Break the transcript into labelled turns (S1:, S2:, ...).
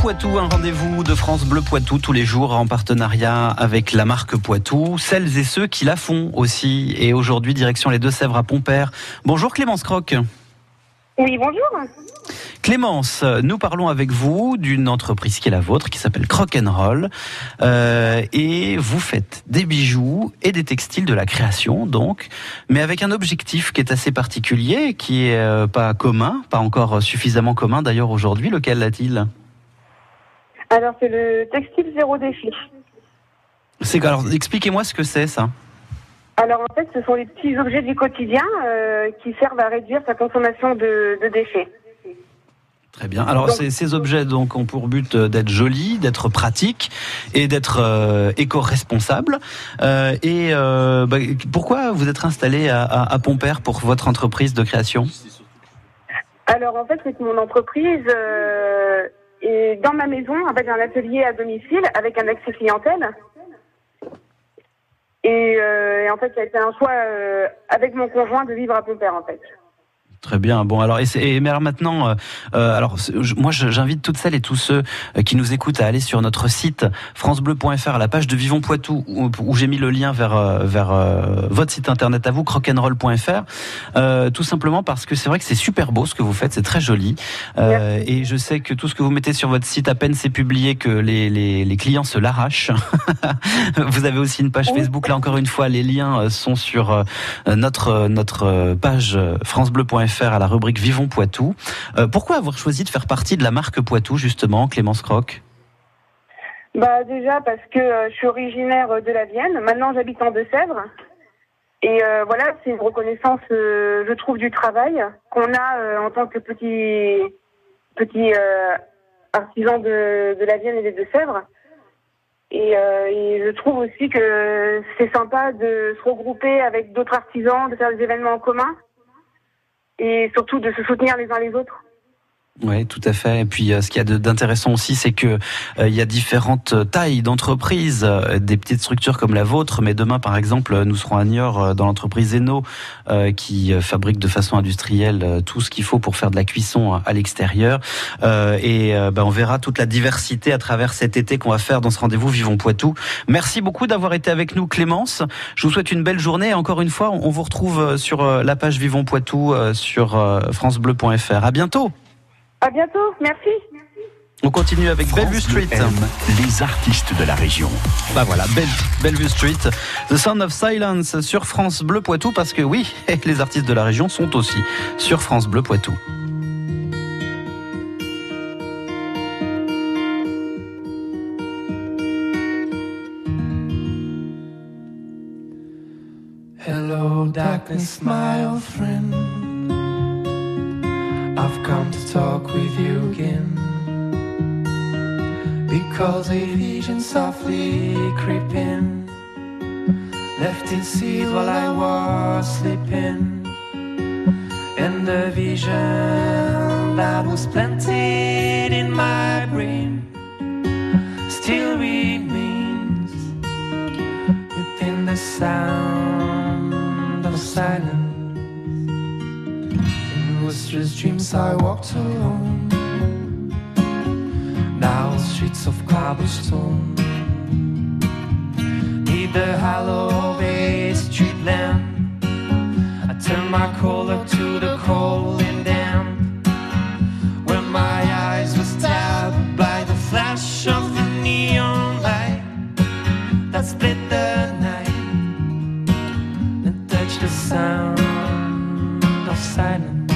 S1: Poitou, un rendez-vous de France Bleu Poitou tous les jours en partenariat avec la marque Poitou, celles et ceux qui la font aussi. Et aujourd'hui, direction les Deux-Sèvres à Pompère. Bonjour Clémence Croc.
S2: Oui, bonjour.
S1: Clémence, nous parlons avec vous d'une entreprise qui est la vôtre, qui s'appelle Crock Roll, euh, et vous faites des bijoux et des textiles de la création, donc, mais avec un objectif qui est assez particulier, qui est euh, pas commun, pas encore suffisamment commun d'ailleurs aujourd'hui. Lequel a-t-il
S2: Alors, c'est le textile zéro déchet.
S1: C'est alors, expliquez-moi ce que c'est ça.
S2: Alors en fait, ce sont les petits objets du quotidien euh, qui servent à réduire sa consommation de, déchets.
S1: Très bien. Alors ces, objets donc ont pour but euh, d'être jolis, d'être pratiques et d'être euh, éco-responsables. et bah, pourquoi vous êtes installé à, à, Pompère pour votre entreprise de création?
S2: Alors en fait, c'est mon entreprise est dans ma maison avec un atelier à domicile avec un accès clientèle. Euh, et, en fait, ça a été un choix euh, avec mon conjoint de vivre à Pompère, en fait.
S1: Très bien. Bon, alors, et, et mais alors maintenant, euh, euh alors moi, j'invite toutes celles et tous ceux euh, qui nous écoutent à aller sur notre site francebleu.fr à la page de Vivons Poitou où, où j'ai mis le lien vers euh, vers votre site internet à vous, crock'n'roll.fr. Euh, tout simplement parce que c'est vrai que c'est super beau ce que vous faites, c'est très joli. et je sais que tout ce que vous mettez sur votre site, à peine c'est publié que les, les, les clients se l'arrachent. vous avez aussi une page Facebook. Là encore une fois, les liens sont sur notre notre page francebleu.fr à la rubrique Vivons Poitou. Euh, pourquoi avoir choisi de faire partie de la marque Poitou, justement, Clémence Croc?
S2: Bah déjà parce que euh, je suis originaire de la Vienne. Maintenant j'habite en Deux-Sèvres. Et euh, voilà, c'est une reconnaissance, je trouve, du travail qu'on a en tant que petit petit artisan de, de, la Vienne et des Deux-Sèvres. Et, je trouve aussi que c'est sympa de se regrouper avec d'autres artisans, de faire des événements en commun et surtout de se soutenir les uns les autres.
S1: Oui, tout à fait. Et puis, euh, ce qu'il y a d'intéressant aussi, c'est que euh, il y a différentes tailles d'entreprises, euh, des petites structures comme la vôtre. Mais demain, par exemple, nous serons à Niort dans l'entreprise Eno, qui fabrique de façon industrielle tout ce qu'il faut pour faire de la cuisson à l'extérieur. et ben, on verra toute la diversité à travers cet été qu'on va faire dans ce rendez-vous Vivons Poitou. Merci beaucoup d'avoir été avec nous, Clémence. Je vous souhaite une belle journée. Encore une fois, on vous retrouve sur la page Vivons Poitou sur francebleu.fr. À bientôt.
S2: À bientôt, merci.
S1: On continue avec Bellevue Street.
S3: les artistes de la région.
S1: Bah voilà, Bellevue Street, The Sound of Silence sur France Bleu Poitou, parce que oui, les artistes de la région sont aussi sur France Bleu Poitou.
S4: Hello, darkness, my old friend. I've come to talk with you again. Because a vision softly creeping left its seed while I was sleeping. And the vision that was planted in my brain lustrous dreams I walked alone. Now streets of cobblestone need the hollow of a street lamp. I turn my collar to the cold and damp, When my eyes were stabbed by the flash of the neon light that split the night and touched the sound of silence.